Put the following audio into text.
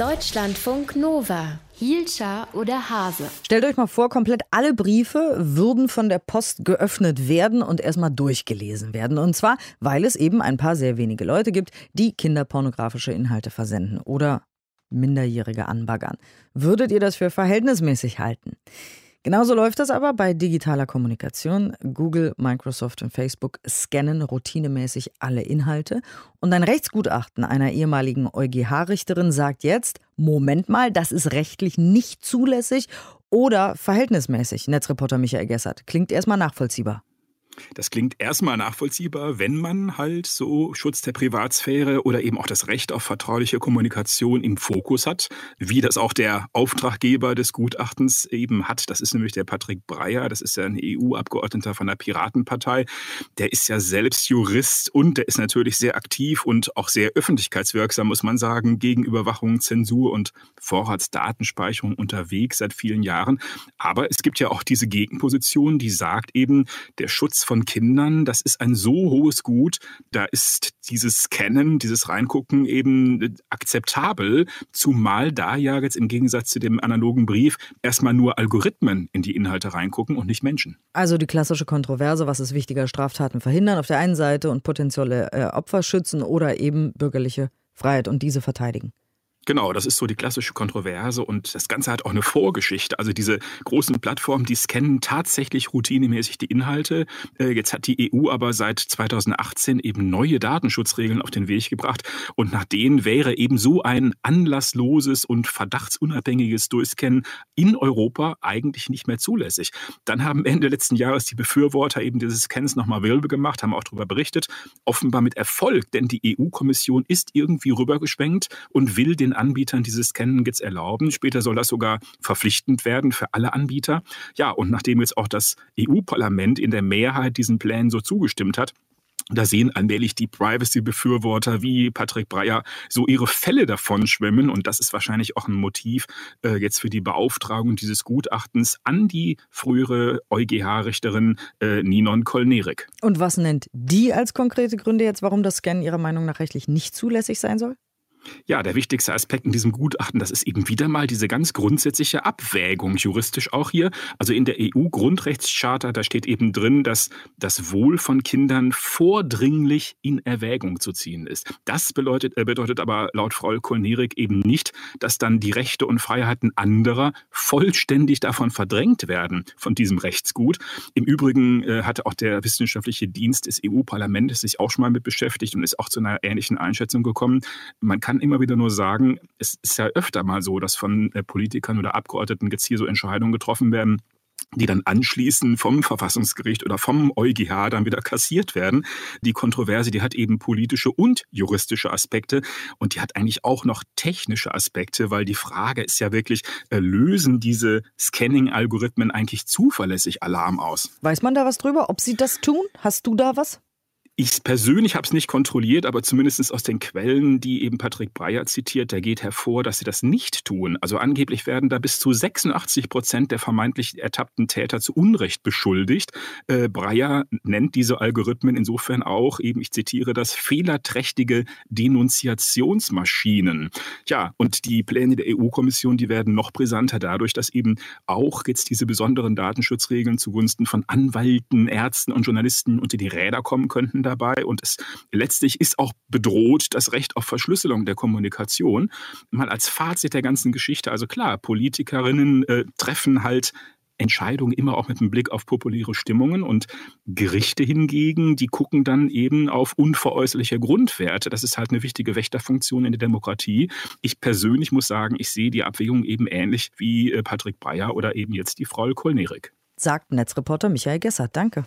Deutschlandfunk Nova. Hielscher oder Hase? Stellt euch mal vor, komplett alle Briefe würden von der Post geöffnet werden und erstmal durchgelesen werden. Und zwar, weil es eben ein paar sehr wenige Leute gibt, die kinderpornografische Inhalte versenden oder Minderjährige anbaggern. Würdet ihr das für verhältnismäßig halten? Genauso läuft das aber bei digitaler Kommunikation. Google, Microsoft und Facebook scannen routinemäßig alle Inhalte. Und ein Rechtsgutachten einer ehemaligen EuGH-Richterin sagt jetzt, Moment mal, das ist rechtlich nicht zulässig oder verhältnismäßig. Netzreporter Michael Gessert. Klingt erstmal nachvollziehbar. Das klingt erstmal nachvollziehbar, wenn man halt so Schutz der Privatsphäre oder eben auch das Recht auf vertrauliche Kommunikation im Fokus hat, wie das auch der Auftraggeber des Gutachtens eben hat. Das ist nämlich der Patrick Breyer, das ist ja ein EU-Abgeordneter von der Piratenpartei. Der ist ja selbst Jurist und der ist natürlich sehr aktiv und auch sehr öffentlichkeitswirksam, muss man sagen, gegen Überwachung, Zensur und Vorratsdatenspeicherung unterwegs seit vielen Jahren. Aber es gibt ja auch diese Gegenposition, die sagt eben, der Schutz von Kindern, das ist ein so hohes Gut, da ist dieses Scannen, dieses Reingucken eben akzeptabel, zumal da ja jetzt im Gegensatz zu dem analogen Brief erstmal nur Algorithmen in die Inhalte reingucken und nicht Menschen. Also die klassische Kontroverse, was ist wichtiger, Straftaten verhindern auf der einen Seite und potenzielle äh, Opfer schützen oder eben bürgerliche Freiheit und diese verteidigen. Genau, das ist so die klassische Kontroverse und das Ganze hat auch eine Vorgeschichte. Also diese großen Plattformen, die scannen tatsächlich routinemäßig die Inhalte. Äh, jetzt hat die EU aber seit 2018 eben neue Datenschutzregeln auf den Weg gebracht und nach denen wäre eben so ein anlassloses und verdachtsunabhängiges Durchscannen in Europa eigentlich nicht mehr zulässig. Dann haben Ende letzten Jahres die Befürworter eben dieses Scans nochmal Wilbe gemacht, haben auch darüber berichtet, offenbar mit Erfolg, denn die EU-Kommission ist irgendwie rübergeschwenkt und will den Anbietern dieses Scannen jetzt erlauben. Später soll das sogar verpflichtend werden für alle Anbieter. Ja, und nachdem jetzt auch das EU-Parlament in der Mehrheit diesen Plänen so zugestimmt hat, da sehen allmählich die Privacy-Befürworter wie Patrick Breyer so ihre Fälle davon schwimmen. Und das ist wahrscheinlich auch ein Motiv äh, jetzt für die Beauftragung dieses Gutachtens an die frühere EuGH-Richterin äh, Ninon Kolnerik. Und was nennt die als konkrete Gründe jetzt, warum das Scannen Ihrer Meinung nach rechtlich nicht zulässig sein soll? Ja, der wichtigste Aspekt in diesem Gutachten, das ist eben wieder mal diese ganz grundsätzliche Abwägung, juristisch auch hier. Also in der EU-Grundrechtscharta, da steht eben drin, dass das Wohl von Kindern vordringlich in Erwägung zu ziehen ist. Das bedeutet, äh, bedeutet aber laut Frau Kolnerik eben nicht, dass dann die Rechte und Freiheiten anderer vollständig davon verdrängt werden, von diesem Rechtsgut. Im Übrigen äh, hatte auch der wissenschaftliche Dienst des EU-Parlaments sich auch schon mal mit beschäftigt und ist auch zu einer ähnlichen Einschätzung gekommen. Man kann kann immer wieder nur sagen, es ist ja öfter mal so, dass von äh, Politikern oder Abgeordneten jetzt hier so Entscheidungen getroffen werden, die dann anschließend vom Verfassungsgericht oder vom EuGH dann wieder kassiert werden. Die Kontroverse, die hat eben politische und juristische Aspekte und die hat eigentlich auch noch technische Aspekte, weil die Frage ist ja wirklich, äh, lösen diese Scanning-Algorithmen eigentlich zuverlässig Alarm aus? Weiß man da was drüber, ob sie das tun? Hast du da was? Ich persönlich habe es nicht kontrolliert, aber zumindest aus den Quellen, die eben Patrick Breyer zitiert, da geht hervor, dass sie das nicht tun. Also angeblich werden da bis zu 86 Prozent der vermeintlich ertappten Täter zu Unrecht beschuldigt. Äh, Breyer nennt diese Algorithmen insofern auch, eben ich zitiere das, fehlerträchtige Denunziationsmaschinen. Ja, und die Pläne der EU-Kommission, die werden noch brisanter dadurch, dass eben auch jetzt diese besonderen Datenschutzregeln zugunsten von Anwälten, Ärzten und Journalisten unter die Räder kommen könnten dabei und es letztlich ist auch bedroht das Recht auf Verschlüsselung der Kommunikation. Mal als Fazit der ganzen Geschichte, also klar, Politikerinnen äh, treffen halt Entscheidungen immer auch mit einem Blick auf populäre Stimmungen und Gerichte hingegen, die gucken dann eben auf unveräußerliche Grundwerte. Das ist halt eine wichtige Wächterfunktion in der Demokratie. Ich persönlich muss sagen, ich sehe die Abwägung eben ähnlich wie äh, Patrick Breyer oder eben jetzt die Frau Kolnerik. Sagt Netzreporter Michael Gessert. Danke.